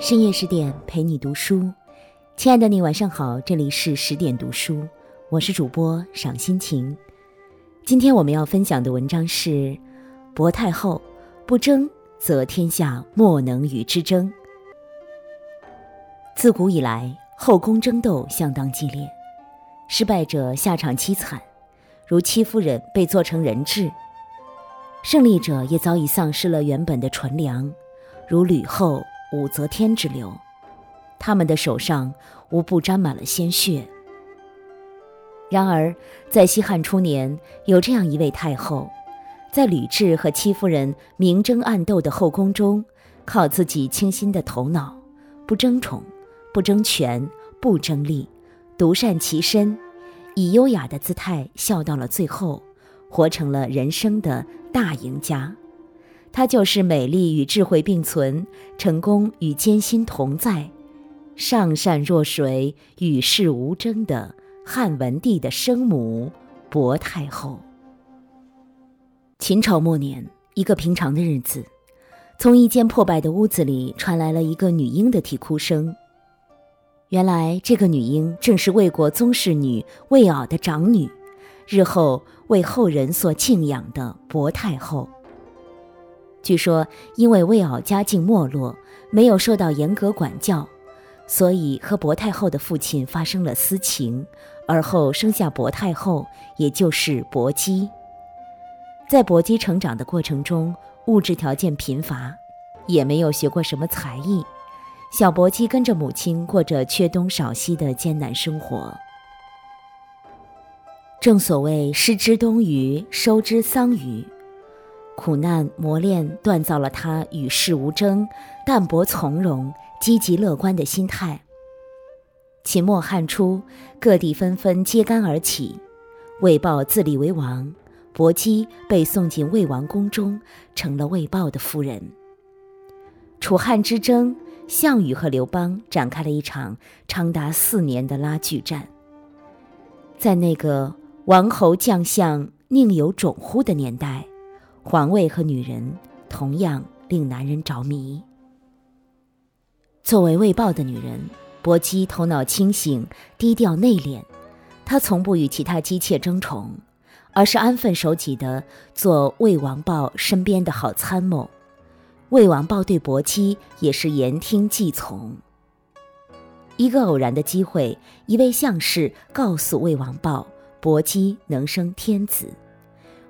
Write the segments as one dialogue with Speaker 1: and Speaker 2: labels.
Speaker 1: 深夜十点陪你读书，亲爱的你晚上好，这里是十点读书，我是主播赏心情。今天我们要分享的文章是：薄太后不争，则天下莫能与之争。自古以来，后宫争斗相当激烈，失败者下场凄惨，如戚夫人被做成人质；胜利者也早已丧失了原本的纯良，如吕后。武则天之流，他们的手上无不沾满了鲜血。然而，在西汉初年，有这样一位太后，在吕雉和戚夫人明争暗斗的后宫中，靠自己清新的头脑，不争宠，不争权，不争利，独善其身，以优雅的姿态笑到了最后，活成了人生的大赢家。她就是美丽与智慧并存，成功与艰辛同在，上善若水，与世无争的汉文帝的生母薄太后。秦朝末年，一个平常的日子，从一间破败的屋子里传来了一个女婴的啼哭声。原来，这个女婴正是魏国宗室女魏媪的长女，日后为后人所敬仰的薄太后。据说，因为魏媪家境没落，没有受到严格管教，所以和薄太后的父亲发生了私情，而后生下薄太后，也就是薄姬。在薄姬成长的过程中，物质条件贫乏，也没有学过什么才艺，小薄姬跟着母亲过着缺东少西的艰难生活。正所谓“失之东隅，收之桑榆”。苦难磨练、锻造了他与世无争、淡泊从容、积极乐观的心态。秦末汉初，各地纷纷揭竿而起，魏豹自立为王，薄姬被送进魏王宫中，成了魏豹的夫人。楚汉之争，项羽和刘邦展开了一场长达四年的拉锯战。在那个王侯将相宁有种乎的年代。皇位和女人同样令男人着迷。作为魏豹的女人，薄姬头脑清醒、低调内敛，她从不与其他姬妾争宠，而是安分守己的做魏王豹身边的好参谋。魏王豹对薄姬也是言听计从。一个偶然的机会，一位相士告诉魏王豹，薄姬能生天子。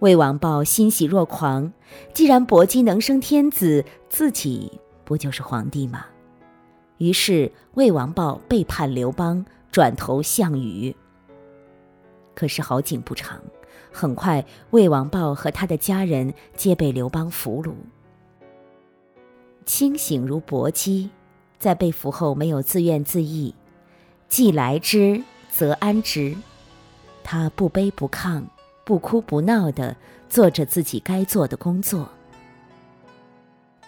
Speaker 1: 魏王豹欣喜若狂，既然薄姬能生天子，自己不就是皇帝吗？于是魏王豹背叛刘邦，转投项羽。可是好景不长，很快魏王豹和他的家人皆被刘邦俘虏。清醒如薄姬，在被俘后没有自怨自艾，既来之则安之，他不卑不亢。不哭不闹地做着自己该做的工作。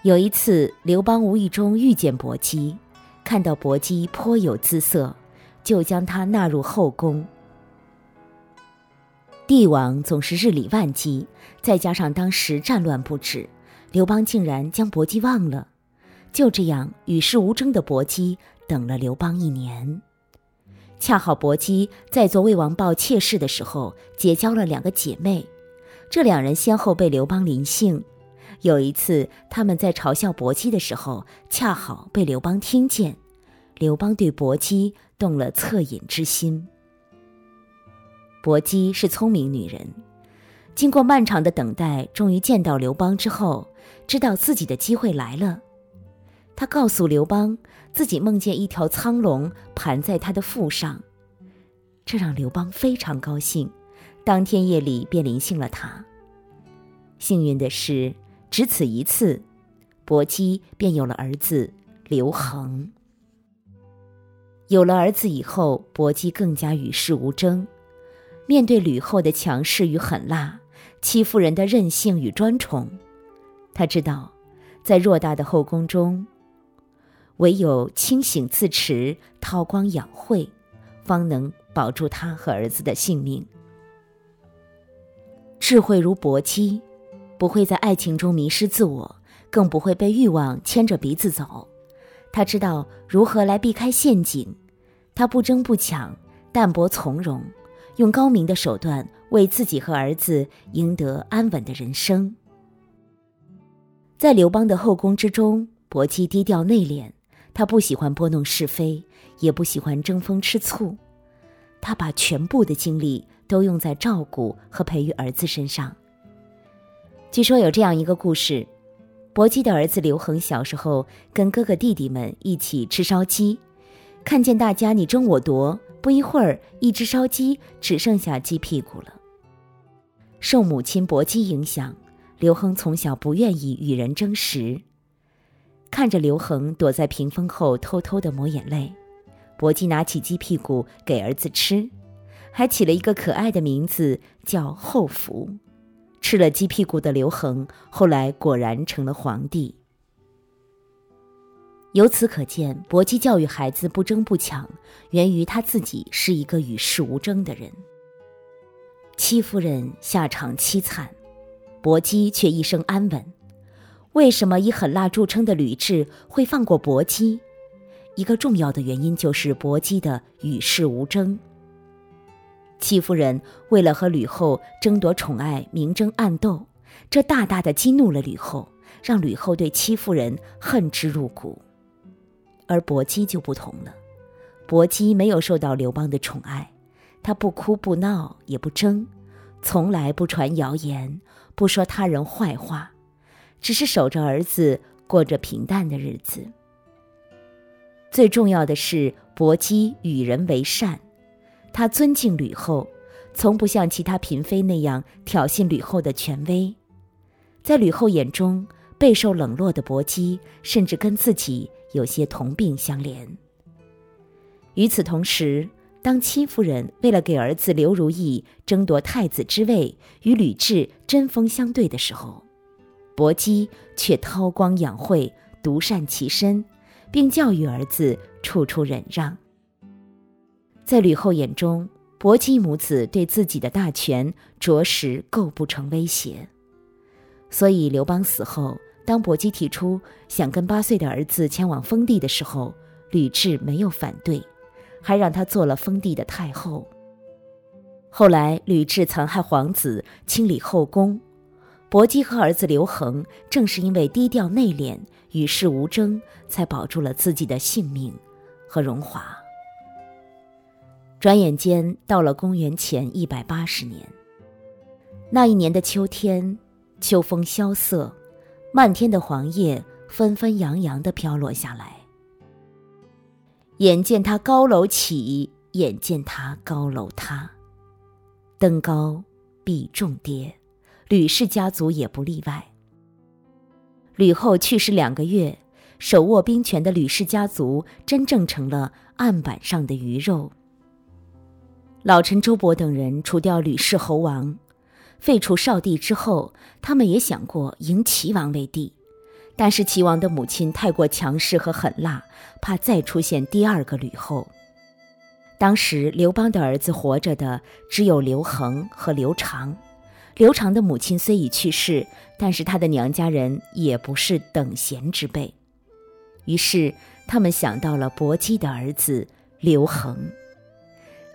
Speaker 1: 有一次，刘邦无意中遇见薄姬，看到薄姬颇有姿色，就将她纳入后宫。帝王总是日理万机，再加上当时战乱不止，刘邦竟然将薄姬忘了。就这样与世无争的薄姬等了刘邦一年。恰好薄姬在做魏王豹妾室的时候结交了两个姐妹，这两人先后被刘邦临幸。有一次，他们在嘲笑薄姬的时候，恰好被刘邦听见。刘邦对薄姬动了恻隐之心。薄姬是聪明女人，经过漫长的等待，终于见到刘邦之后，知道自己的机会来了。她告诉刘邦。自己梦见一条苍龙盘在他的腹上，这让刘邦非常高兴，当天夜里便临幸了他。幸运的是，只此一次，薄姬便有了儿子刘恒。有了儿子以后，薄姬更加与世无争。面对吕后的强势与狠辣，戚夫人的任性与专宠，他知道，在偌大的后宫中。唯有清醒自持、韬光养晦，方能保住他和儿子的性命。智慧如薄姬，不会在爱情中迷失自我，更不会被欲望牵着鼻子走。他知道如何来避开陷阱，他不争不抢，淡泊从容，用高明的手段为自己和儿子赢得安稳的人生。在刘邦的后宫之中，薄姬低调内敛，他不喜欢拨弄是非，也不喜欢争风吃醋，他把全部的精力都用在照顾和培育儿子身上。据说有这样一个故事。薄姬的儿子刘恒小时候跟哥哥弟弟们一起吃烧鸡，看见大家你争我夺，不一会儿，一只烧鸡只剩下鸡屁股了。受母亲薄姬影响，刘恒从小不愿意与人争食。看着刘恒躲在屏风后偷偷的抹眼泪，薄姬拿起鸡屁股给儿子吃，还起了一个可爱的名字叫后福。吃了鸡屁股的刘恒，后来果然成了皇帝。由此可见，薄姬教育孩子不争不抢，源于他自己是一个与世无争的人。戚夫人下场凄惨，薄姬却一生安稳。为什么以狠辣著称的吕雉会放过薄姬？一个重要的原因就是薄姬的与世无争。戚夫人为了和吕后争夺宠爱，明争暗斗，这大大的激怒了吕后，让吕后对戚夫人恨之入骨。而薄姬就不同了，薄姬没有受到刘邦的宠爱，她不哭不闹也不争，从来不传谣言，不说他人坏话，只是守着儿子，过着平淡的日子。最重要的是，薄姬与人为善。他尊敬吕后，从不像其他嫔妃那样挑衅吕后的权威。在吕后眼中，备受冷落的薄姬甚至跟自己有些同病相怜。与此同时，当戚夫人为了给儿子刘如意争夺太子之位，与吕雉针锋相对的时候，薄姬却韬光养晦，独善其身，并教育儿子处处忍让。在吕后眼中，薄姬母子对自己的大权着实构不成威胁，所以刘邦死后，当薄姬提出想跟八岁的儿子前往封地的时候，吕雉没有反对，还让他做了封地的太后。后来吕雉残害皇子，清理后宫，薄姬和儿子刘恒正是因为低调内敛、与世无争，才保住了自己的性命和荣华。转眼间到了公元前一百八十年。那一年的秋天，秋风萧瑟，漫天的黄叶纷纷扬扬的飘落下来。眼见他高楼起，眼见他高楼塌，登高必重跌，吕氏家族也不例外。吕后去世两个月，手握兵权的吕氏家族真正成了案板上的鱼肉。老臣周勃等人除掉吕氏侯王，废除少帝之后，他们也想过迎齐王为帝，但是齐王的母亲太过强势和狠辣，怕再出现第二个吕后。当时刘邦的儿子活着的只有刘恒和刘长，刘长的母亲虽已去世，但是他的娘家人也不是等闲之辈，于是他们想到了薄姬的儿子刘恒。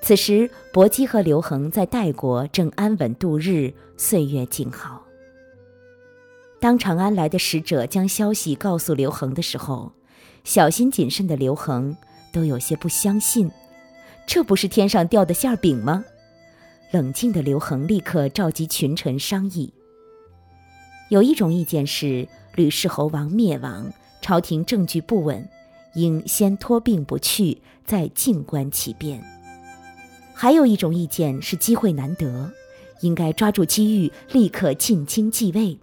Speaker 1: 此时，薄姬和刘恒在代国正安稳度日，岁月静好。当长安来的使者将消息告诉刘恒的时候，小心谨慎的刘恒都有些不相信，这不是天上掉的馅饼吗？冷静的刘恒立刻召集群臣商议。有一种意见是，吕氏侯王灭亡，朝廷政局不稳，应先托病不去，再静观其变。还有一种意见是机会难得，应该抓住机遇，立刻进京继位。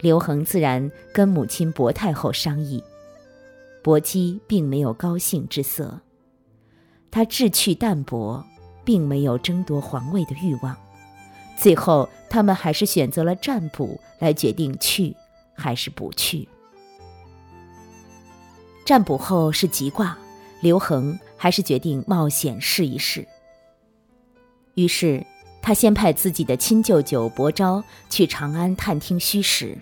Speaker 1: 刘恒自然跟母亲薄太后商议，薄姬并没有高兴之色，他志趣淡泊，并没有争夺皇位的欲望。最后，他们还是选择了占卜来决定去还是不去。占卜后是吉卦，刘恒还是决定冒险试一试。于是，他先派自己的亲舅舅伯昭去长安探听虚实，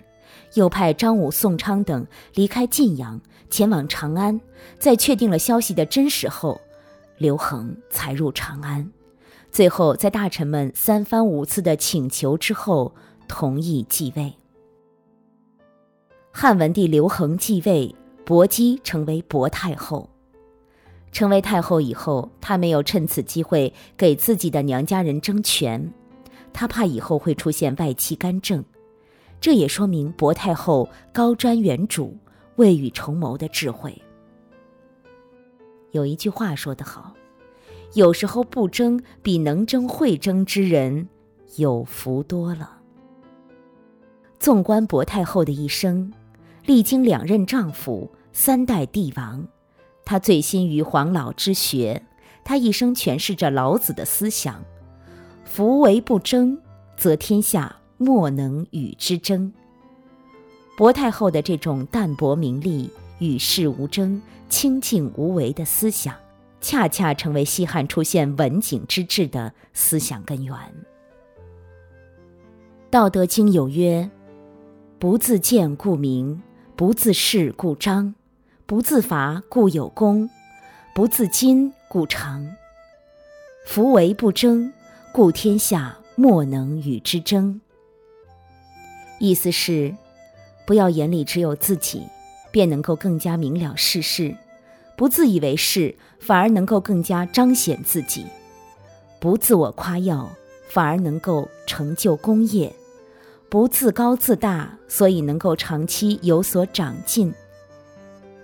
Speaker 1: 又派张武、宋昌等离开晋阳，前往长安。在确定了消息的真实后，刘恒才入长安。最后，在大臣们三番五次的请求之后，同意继位。汉文帝刘恒继位，薄姬成为薄太后。成为太后以后，她没有趁此机会给自己的娘家人争权，她怕以后会出现外戚干政。这也说明薄太后高瞻远瞩、未雨绸缪的智慧。有一句话说得好：“有时候不争比能争会争之人有福多了。”纵观薄太后的一生，历经两任丈夫、三代帝王，她醉心于黄老之学，她一生诠释着老子的思想：“夫为不争，则天下。”莫能与之争。薄太后的这种淡泊名利、与世无争、清静无为的思想，恰恰成为西汉出现文景之治的思想根源。《道德经》有曰：“不自见故明，不自是故彰，不自伐故有功，不自矜故长。夫为不争，故天下莫能与之争。”意思是，不要眼里只有自己，便能够更加明了世事；不自以为是，反而能够更加彰显自己；不自我夸耀，反而能够成就功业；不自高自大，所以能够长期有所长进。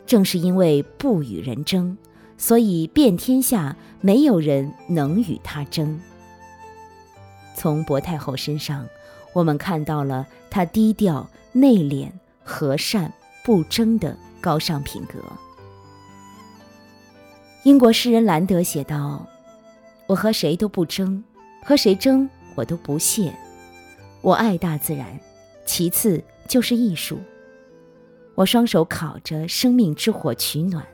Speaker 1: 正是因为不与人争，所以遍天下没有人能与他争。从薄太后身上。我们看到了他低调、内敛、和善、不争的高尚品格。英国诗人兰德写道：“我和谁都不争，和谁争我都不屑。我爱大自然，其次就是艺术。我双手烤着生命之火取暖，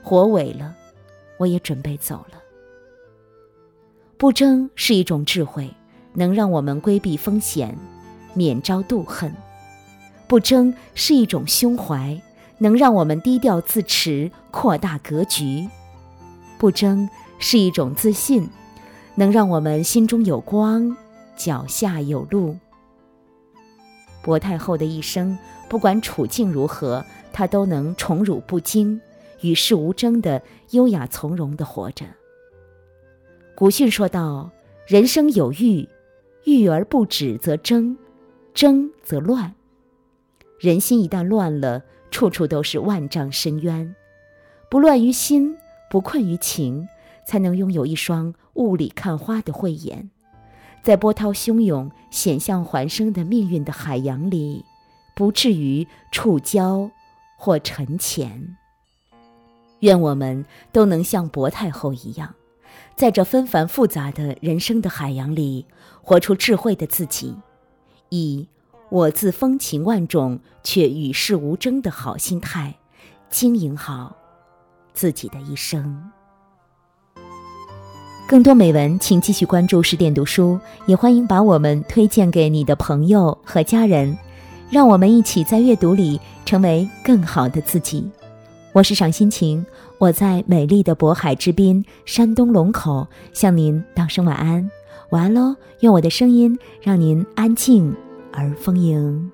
Speaker 1: 火萎了，我也准备走了。不争是一种智慧。”能让我们规避风险，免遭妒恨；不争是一种胸怀，能让我们低调自持，扩大格局；不争是一种自信，能让我们心中有光，脚下有路。薄太后的一生，不管处境如何，她都能宠辱不惊，与世无争的优雅从容的活着。古训说道：“人生有欲。”欲而不止则争，争则乱。人心一旦乱了，处处都是万丈深渊。不乱于心，不困于情，才能拥有一双雾里看花的慧眼，在波涛汹涌、险象环生的命运的海洋里，不至于触礁或沉潜。愿我们都能像薄太后一样。在这纷繁复杂的人生的海洋里，活出智慧的自己，以我自风情万种却与世无争的好心态，经营好自己的一生。更多美文，请继续关注十点读书，也欢迎把我们推荐给你的朋友和家人，让我们一起在阅读里成为更好的自己。我是赏心情，我在美丽的渤海之滨，山东龙口，向您道声晚安，晚安喽！用我的声音让您安静而丰盈。